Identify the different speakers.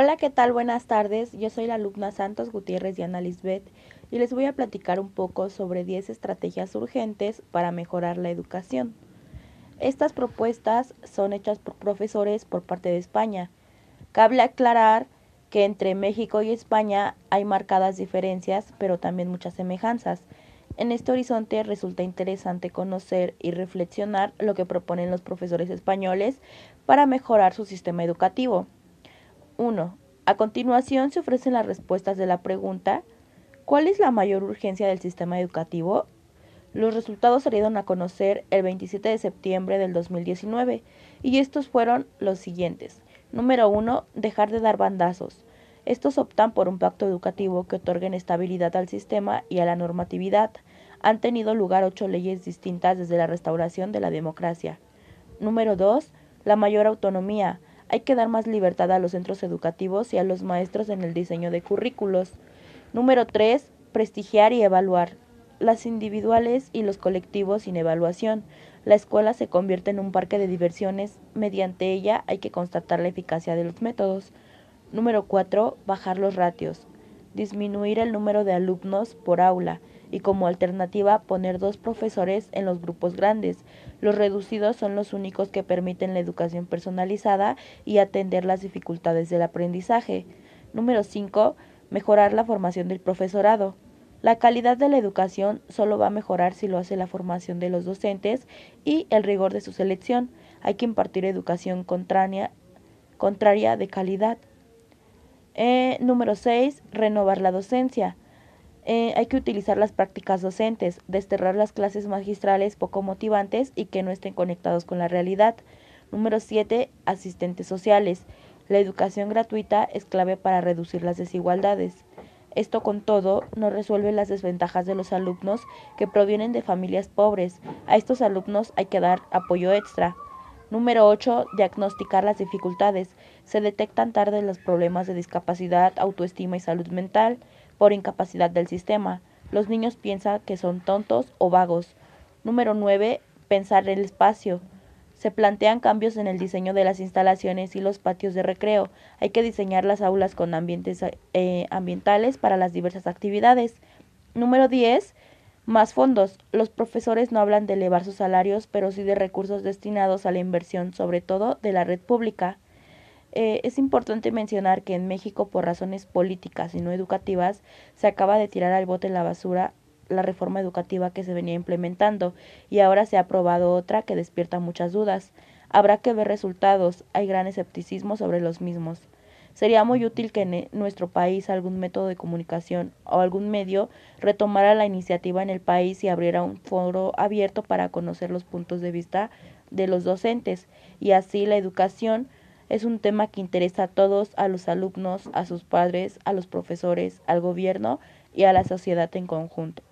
Speaker 1: Hola, ¿qué tal? Buenas tardes. Yo soy la alumna Santos Gutiérrez Diana Lisbeth y les voy a platicar un poco sobre 10 estrategias urgentes para mejorar la educación. Estas propuestas son hechas por profesores por parte de España. Cabe aclarar que entre México y España hay marcadas diferencias, pero también muchas semejanzas. En este horizonte resulta interesante conocer y reflexionar lo que proponen los profesores españoles para mejorar su sistema educativo. 1. A continuación se ofrecen las respuestas de la pregunta ¿Cuál es la mayor urgencia del sistema educativo? Los resultados se dieron a conocer el 27 de septiembre del 2019 y estos fueron los siguientes. Número 1. Dejar de dar bandazos. Estos optan por un pacto educativo que otorgue estabilidad al sistema y a la normatividad. Han tenido lugar ocho leyes distintas desde la restauración de la democracia. Número 2. La mayor autonomía. Hay que dar más libertad a los centros educativos y a los maestros en el diseño de currículos. Número 3. Prestigiar y evaluar. Las individuales y los colectivos sin evaluación. La escuela se convierte en un parque de diversiones. Mediante ella hay que constatar la eficacia de los métodos. Número 4. Bajar los ratios. Disminuir el número de alumnos por aula y como alternativa poner dos profesores en los grupos grandes. Los reducidos son los únicos que permiten la educación personalizada y atender las dificultades del aprendizaje. Número 5. Mejorar la formación del profesorado. La calidad de la educación solo va a mejorar si lo hace la formación de los docentes y el rigor de su selección. Hay que impartir educación contraria, contraria de calidad. Eh, número 6. Renovar la docencia. Eh, hay que utilizar las prácticas docentes, desterrar las clases magistrales poco motivantes y que no estén conectados con la realidad. Número 7. Asistentes sociales. La educación gratuita es clave para reducir las desigualdades. Esto con todo no resuelve las desventajas de los alumnos que provienen de familias pobres. A estos alumnos hay que dar apoyo extra. Número 8. Diagnosticar las dificultades. Se detectan tarde los problemas de discapacidad, autoestima y salud mental por incapacidad del sistema. Los niños piensan que son tontos o vagos. Número 9. Pensar el espacio. Se plantean cambios en el diseño de las instalaciones y los patios de recreo. Hay que diseñar las aulas con ambientes eh, ambientales para las diversas actividades. Número 10. Más fondos. Los profesores no hablan de elevar sus salarios, pero sí de recursos destinados a la inversión, sobre todo de la red pública. Eh, es importante mencionar que en México, por razones políticas y no educativas, se acaba de tirar al bote la basura la reforma educativa que se venía implementando y ahora se ha aprobado otra que despierta muchas dudas. Habrá que ver resultados, hay gran escepticismo sobre los mismos. Sería muy útil que en nuestro país algún método de comunicación o algún medio retomara la iniciativa en el país y abriera un foro abierto para conocer los puntos de vista de los docentes y así la educación es un tema que interesa a todos, a los alumnos, a sus padres, a los profesores, al gobierno y a la sociedad en conjunto.